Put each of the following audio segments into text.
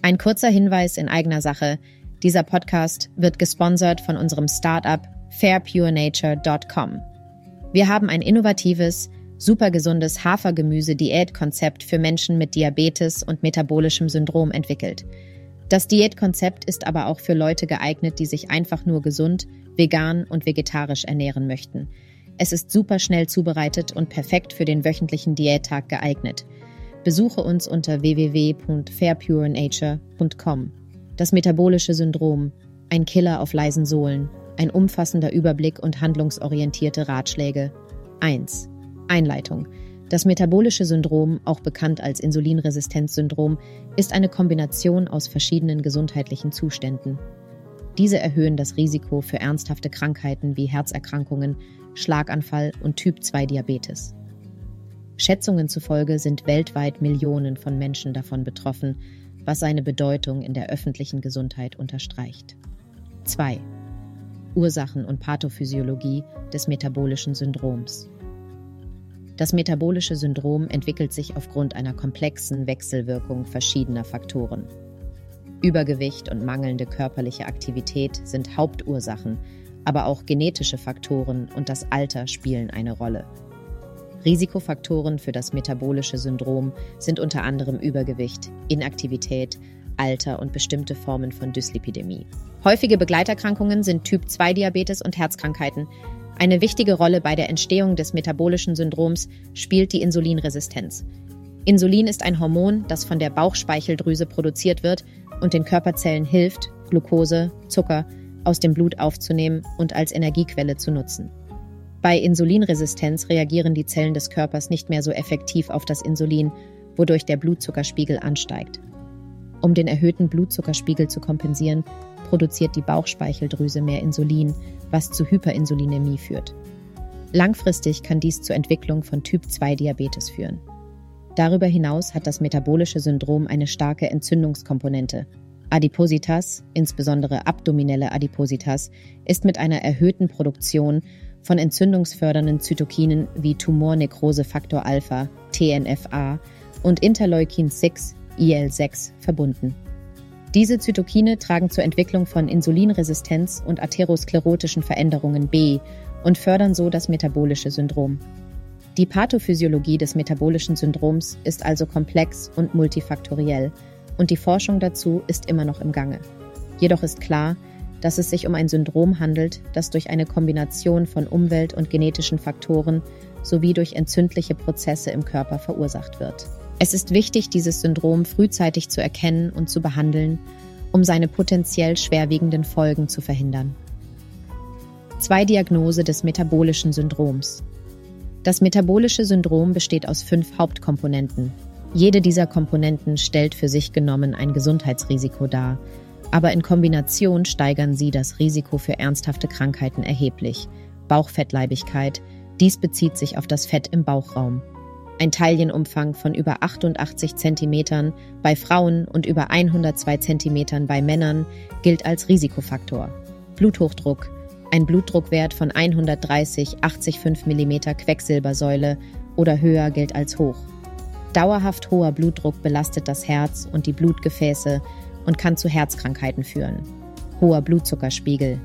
Ein kurzer Hinweis in eigener Sache. Dieser Podcast wird gesponsert von unserem Startup fairpurenature.com. Wir haben ein innovatives, supergesundes Hafergemüse-Diätkonzept für Menschen mit Diabetes und metabolischem Syndrom entwickelt. Das Diätkonzept ist aber auch für Leute geeignet, die sich einfach nur gesund, vegan und vegetarisch ernähren möchten. Es ist super schnell zubereitet und perfekt für den wöchentlichen Diättag geeignet. Besuche uns unter www.fairpurenature.com. Das metabolische Syndrom, ein Killer auf leisen Sohlen, ein umfassender Überblick und handlungsorientierte Ratschläge. 1. Einleitung. Das metabolische Syndrom, auch bekannt als Insulinresistenzsyndrom, ist eine Kombination aus verschiedenen gesundheitlichen Zuständen. Diese erhöhen das Risiko für ernsthafte Krankheiten wie Herzerkrankungen, Schlaganfall und Typ-2-Diabetes. Schätzungen zufolge sind weltweit Millionen von Menschen davon betroffen, was seine Bedeutung in der öffentlichen Gesundheit unterstreicht. 2. Ursachen und Pathophysiologie des metabolischen Syndroms. Das metabolische Syndrom entwickelt sich aufgrund einer komplexen Wechselwirkung verschiedener Faktoren. Übergewicht und mangelnde körperliche Aktivität sind Hauptursachen, aber auch genetische Faktoren und das Alter spielen eine Rolle. Risikofaktoren für das metabolische Syndrom sind unter anderem Übergewicht, Inaktivität, Alter und bestimmte Formen von Dyslipidemie. Häufige Begleiterkrankungen sind Typ-2-Diabetes und Herzkrankheiten, eine wichtige Rolle bei der Entstehung des metabolischen Syndroms spielt die Insulinresistenz. Insulin ist ein Hormon, das von der Bauchspeicheldrüse produziert wird und den Körperzellen hilft, Glucose, Zucker aus dem Blut aufzunehmen und als Energiequelle zu nutzen. Bei Insulinresistenz reagieren die Zellen des Körpers nicht mehr so effektiv auf das Insulin, wodurch der Blutzuckerspiegel ansteigt. Um den erhöhten Blutzuckerspiegel zu kompensieren, produziert die Bauchspeicheldrüse mehr Insulin, was zu Hyperinsulinämie führt. Langfristig kann dies zur Entwicklung von Typ-2-Diabetes führen. Darüber hinaus hat das metabolische Syndrom eine starke Entzündungskomponente. Adipositas, insbesondere abdominelle Adipositas, ist mit einer erhöhten Produktion von entzündungsfördernden Zytokinen wie Tumornekrosefaktor Alpha, TNFA und Interleukin 6, IL6 verbunden. Diese Zytokine tragen zur Entwicklung von Insulinresistenz und atherosklerotischen Veränderungen B und fördern so das metabolische Syndrom. Die Pathophysiologie des metabolischen Syndroms ist also komplex und multifaktoriell und die Forschung dazu ist immer noch im Gange. Jedoch ist klar, dass es sich um ein Syndrom handelt, das durch eine Kombination von Umwelt- und genetischen Faktoren sowie durch entzündliche Prozesse im Körper verursacht wird. Es ist wichtig, dieses Syndrom frühzeitig zu erkennen und zu behandeln, um seine potenziell schwerwiegenden Folgen zu verhindern. Zwei Diagnose des metabolischen Syndroms. Das metabolische Syndrom besteht aus fünf Hauptkomponenten. Jede dieser Komponenten stellt für sich genommen ein Gesundheitsrisiko dar, aber in Kombination steigern sie das Risiko für ernsthafte Krankheiten erheblich. Bauchfettleibigkeit, dies bezieht sich auf das Fett im Bauchraum. Ein Taillenumfang von über 88 cm bei Frauen und über 102 cm bei Männern gilt als Risikofaktor. Bluthochdruck, ein Blutdruckwert von 130 85 mm Quecksilbersäule oder höher gilt als hoch. Dauerhaft hoher Blutdruck belastet das Herz und die Blutgefäße und kann zu Herzkrankheiten führen. Hoher Blutzuckerspiegel.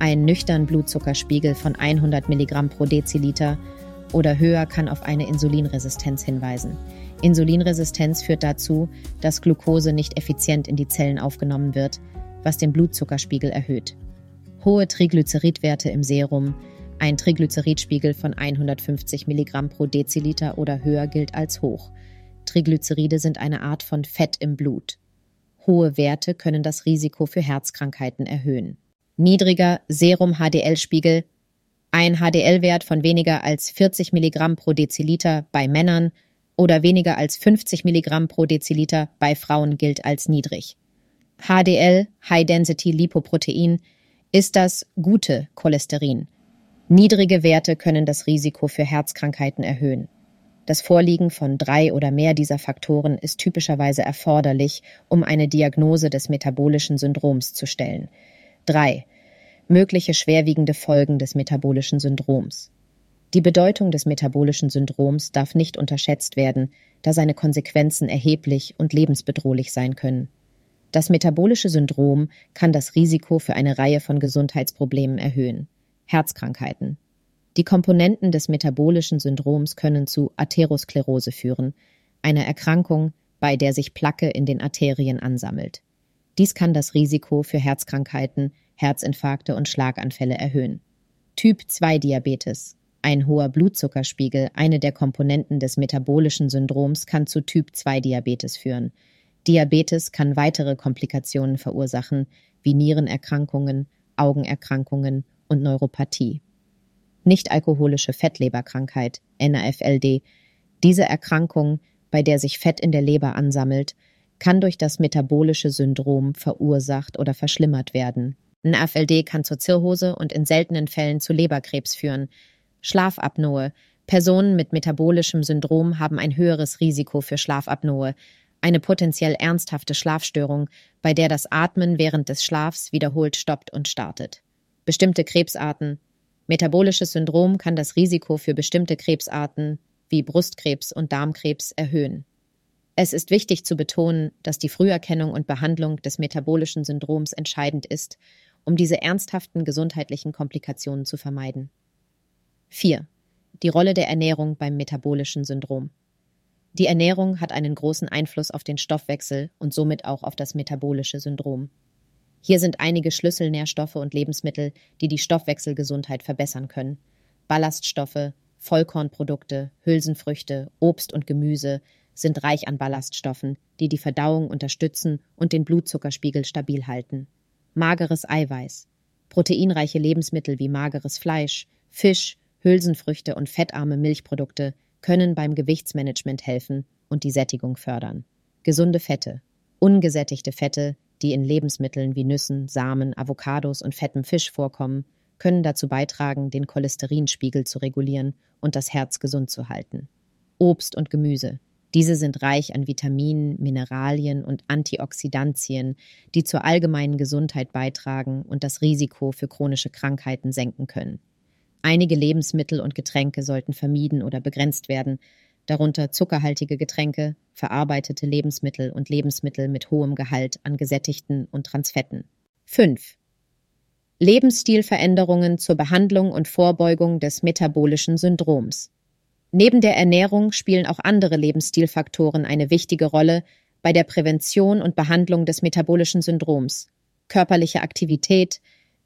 Ein nüchtern Blutzuckerspiegel von 100 mg pro Deziliter oder höher kann auf eine Insulinresistenz hinweisen. Insulinresistenz führt dazu, dass Glucose nicht effizient in die Zellen aufgenommen wird, was den Blutzuckerspiegel erhöht. Hohe Triglyceridwerte im Serum, ein Triglyceridspiegel von 150 mg pro Deziliter oder höher gilt als hoch. Triglyceride sind eine Art von Fett im Blut. Hohe Werte können das Risiko für Herzkrankheiten erhöhen. Niedriger Serum-HDL-Spiegel ein HDL-Wert von weniger als 40 Milligramm pro Deziliter bei Männern oder weniger als 50 Milligramm pro Deziliter bei Frauen gilt als niedrig. HDL, High Density Lipoprotein, ist das gute Cholesterin. Niedrige Werte können das Risiko für Herzkrankheiten erhöhen. Das Vorliegen von drei oder mehr dieser Faktoren ist typischerweise erforderlich, um eine Diagnose des metabolischen Syndroms zu stellen. 3 mögliche schwerwiegende Folgen des metabolischen Syndroms. Die Bedeutung des metabolischen Syndroms darf nicht unterschätzt werden, da seine Konsequenzen erheblich und lebensbedrohlich sein können. Das metabolische Syndrom kann das Risiko für eine Reihe von Gesundheitsproblemen erhöhen. Herzkrankheiten. Die Komponenten des metabolischen Syndroms können zu Atherosklerose führen, einer Erkrankung, bei der sich Placke in den Arterien ansammelt. Dies kann das Risiko für Herzkrankheiten, Herzinfarkte und Schlaganfälle erhöhen. Typ 2 Diabetes. Ein hoher Blutzuckerspiegel, eine der Komponenten des metabolischen Syndroms, kann zu Typ 2 Diabetes führen. Diabetes kann weitere Komplikationen verursachen, wie Nierenerkrankungen, Augenerkrankungen und Neuropathie. Nichtalkoholische Fettleberkrankheit, NAFLD. Diese Erkrankung, bei der sich Fett in der Leber ansammelt, kann durch das metabolische Syndrom verursacht oder verschlimmert werden. NAFLD kann zur Zirrhose und in seltenen Fällen zu Leberkrebs führen. Schlafapnoe. Personen mit metabolischem Syndrom haben ein höheres Risiko für Schlafapnoe, eine potenziell ernsthafte Schlafstörung, bei der das Atmen während des Schlafs wiederholt stoppt und startet. Bestimmte Krebsarten. Metabolisches Syndrom kann das Risiko für bestimmte Krebsarten wie Brustkrebs und Darmkrebs erhöhen. Es ist wichtig zu betonen, dass die Früherkennung und Behandlung des metabolischen Syndroms entscheidend ist, um diese ernsthaften gesundheitlichen Komplikationen zu vermeiden. 4. Die Rolle der Ernährung beim metabolischen Syndrom. Die Ernährung hat einen großen Einfluss auf den Stoffwechsel und somit auch auf das metabolische Syndrom. Hier sind einige Schlüsselnährstoffe und Lebensmittel, die die Stoffwechselgesundheit verbessern können. Ballaststoffe, Vollkornprodukte, Hülsenfrüchte, Obst und Gemüse sind reich an Ballaststoffen, die die Verdauung unterstützen und den Blutzuckerspiegel stabil halten. Mageres Eiweiß. Proteinreiche Lebensmittel wie mageres Fleisch, Fisch, Hülsenfrüchte und fettarme Milchprodukte können beim Gewichtsmanagement helfen und die Sättigung fördern. Gesunde Fette. Ungesättigte Fette, die in Lebensmitteln wie Nüssen, Samen, Avocados und fettem Fisch vorkommen, können dazu beitragen, den Cholesterinspiegel zu regulieren und das Herz gesund zu halten. Obst und Gemüse. Diese sind reich an Vitaminen, Mineralien und Antioxidantien, die zur allgemeinen Gesundheit beitragen und das Risiko für chronische Krankheiten senken können. Einige Lebensmittel und Getränke sollten vermieden oder begrenzt werden, darunter zuckerhaltige Getränke, verarbeitete Lebensmittel und Lebensmittel mit hohem Gehalt an gesättigten und Transfetten. 5. Lebensstilveränderungen zur Behandlung und Vorbeugung des metabolischen Syndroms. Neben der Ernährung spielen auch andere Lebensstilfaktoren eine wichtige Rolle bei der Prävention und Behandlung des metabolischen Syndroms. Körperliche Aktivität,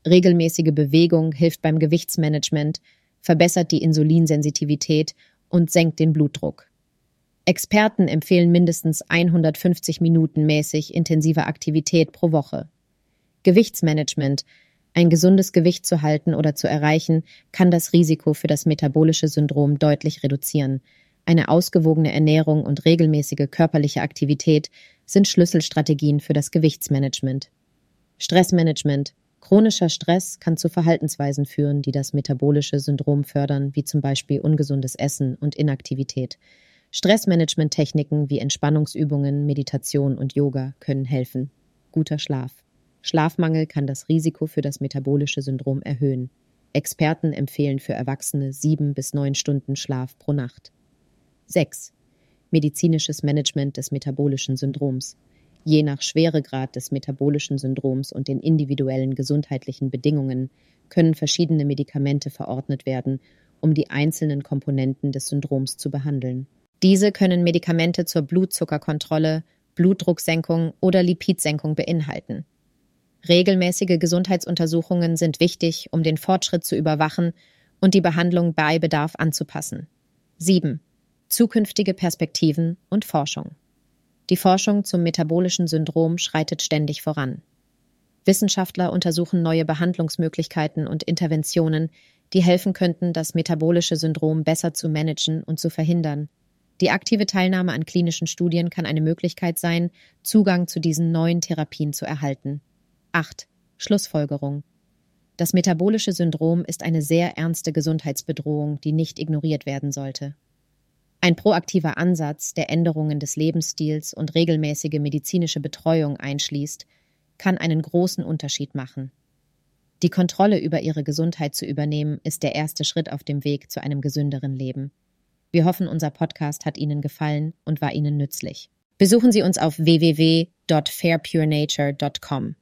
Regelmäßige Bewegung hilft beim Gewichtsmanagement, verbessert die Insulinsensitivität und senkt den Blutdruck. Experten empfehlen mindestens 150 Minuten mäßig intensive Aktivität pro Woche. Gewichtsmanagement ein gesundes Gewicht zu halten oder zu erreichen, kann das Risiko für das metabolische Syndrom deutlich reduzieren. Eine ausgewogene Ernährung und regelmäßige körperliche Aktivität sind Schlüsselstrategien für das Gewichtsmanagement. Stressmanagement Chronischer Stress kann zu Verhaltensweisen führen, die das metabolische Syndrom fördern, wie zum Beispiel ungesundes Essen und Inaktivität. Stressmanagement-Techniken wie Entspannungsübungen, Meditation und Yoga können helfen. Guter Schlaf. Schlafmangel kann das Risiko für das metabolische Syndrom erhöhen. Experten empfehlen für Erwachsene sieben bis neun Stunden Schlaf pro Nacht. 6. Medizinisches Management des metabolischen Syndroms. Je nach Schweregrad des metabolischen Syndroms und den individuellen gesundheitlichen Bedingungen können verschiedene Medikamente verordnet werden, um die einzelnen Komponenten des Syndroms zu behandeln. Diese können Medikamente zur Blutzuckerkontrolle, Blutdrucksenkung oder Lipidsenkung beinhalten. Regelmäßige Gesundheitsuntersuchungen sind wichtig, um den Fortschritt zu überwachen und die Behandlung bei Bedarf anzupassen. 7. Zukünftige Perspektiven und Forschung. Die Forschung zum metabolischen Syndrom schreitet ständig voran. Wissenschaftler untersuchen neue Behandlungsmöglichkeiten und Interventionen, die helfen könnten, das metabolische Syndrom besser zu managen und zu verhindern. Die aktive Teilnahme an klinischen Studien kann eine Möglichkeit sein, Zugang zu diesen neuen Therapien zu erhalten. 8. Schlussfolgerung. Das metabolische Syndrom ist eine sehr ernste Gesundheitsbedrohung, die nicht ignoriert werden sollte. Ein proaktiver Ansatz, der Änderungen des Lebensstils und regelmäßige medizinische Betreuung einschließt, kann einen großen Unterschied machen. Die Kontrolle über ihre Gesundheit zu übernehmen, ist der erste Schritt auf dem Weg zu einem gesünderen Leben. Wir hoffen, unser Podcast hat Ihnen gefallen und war Ihnen nützlich. Besuchen Sie uns auf www.fairpurenature.com.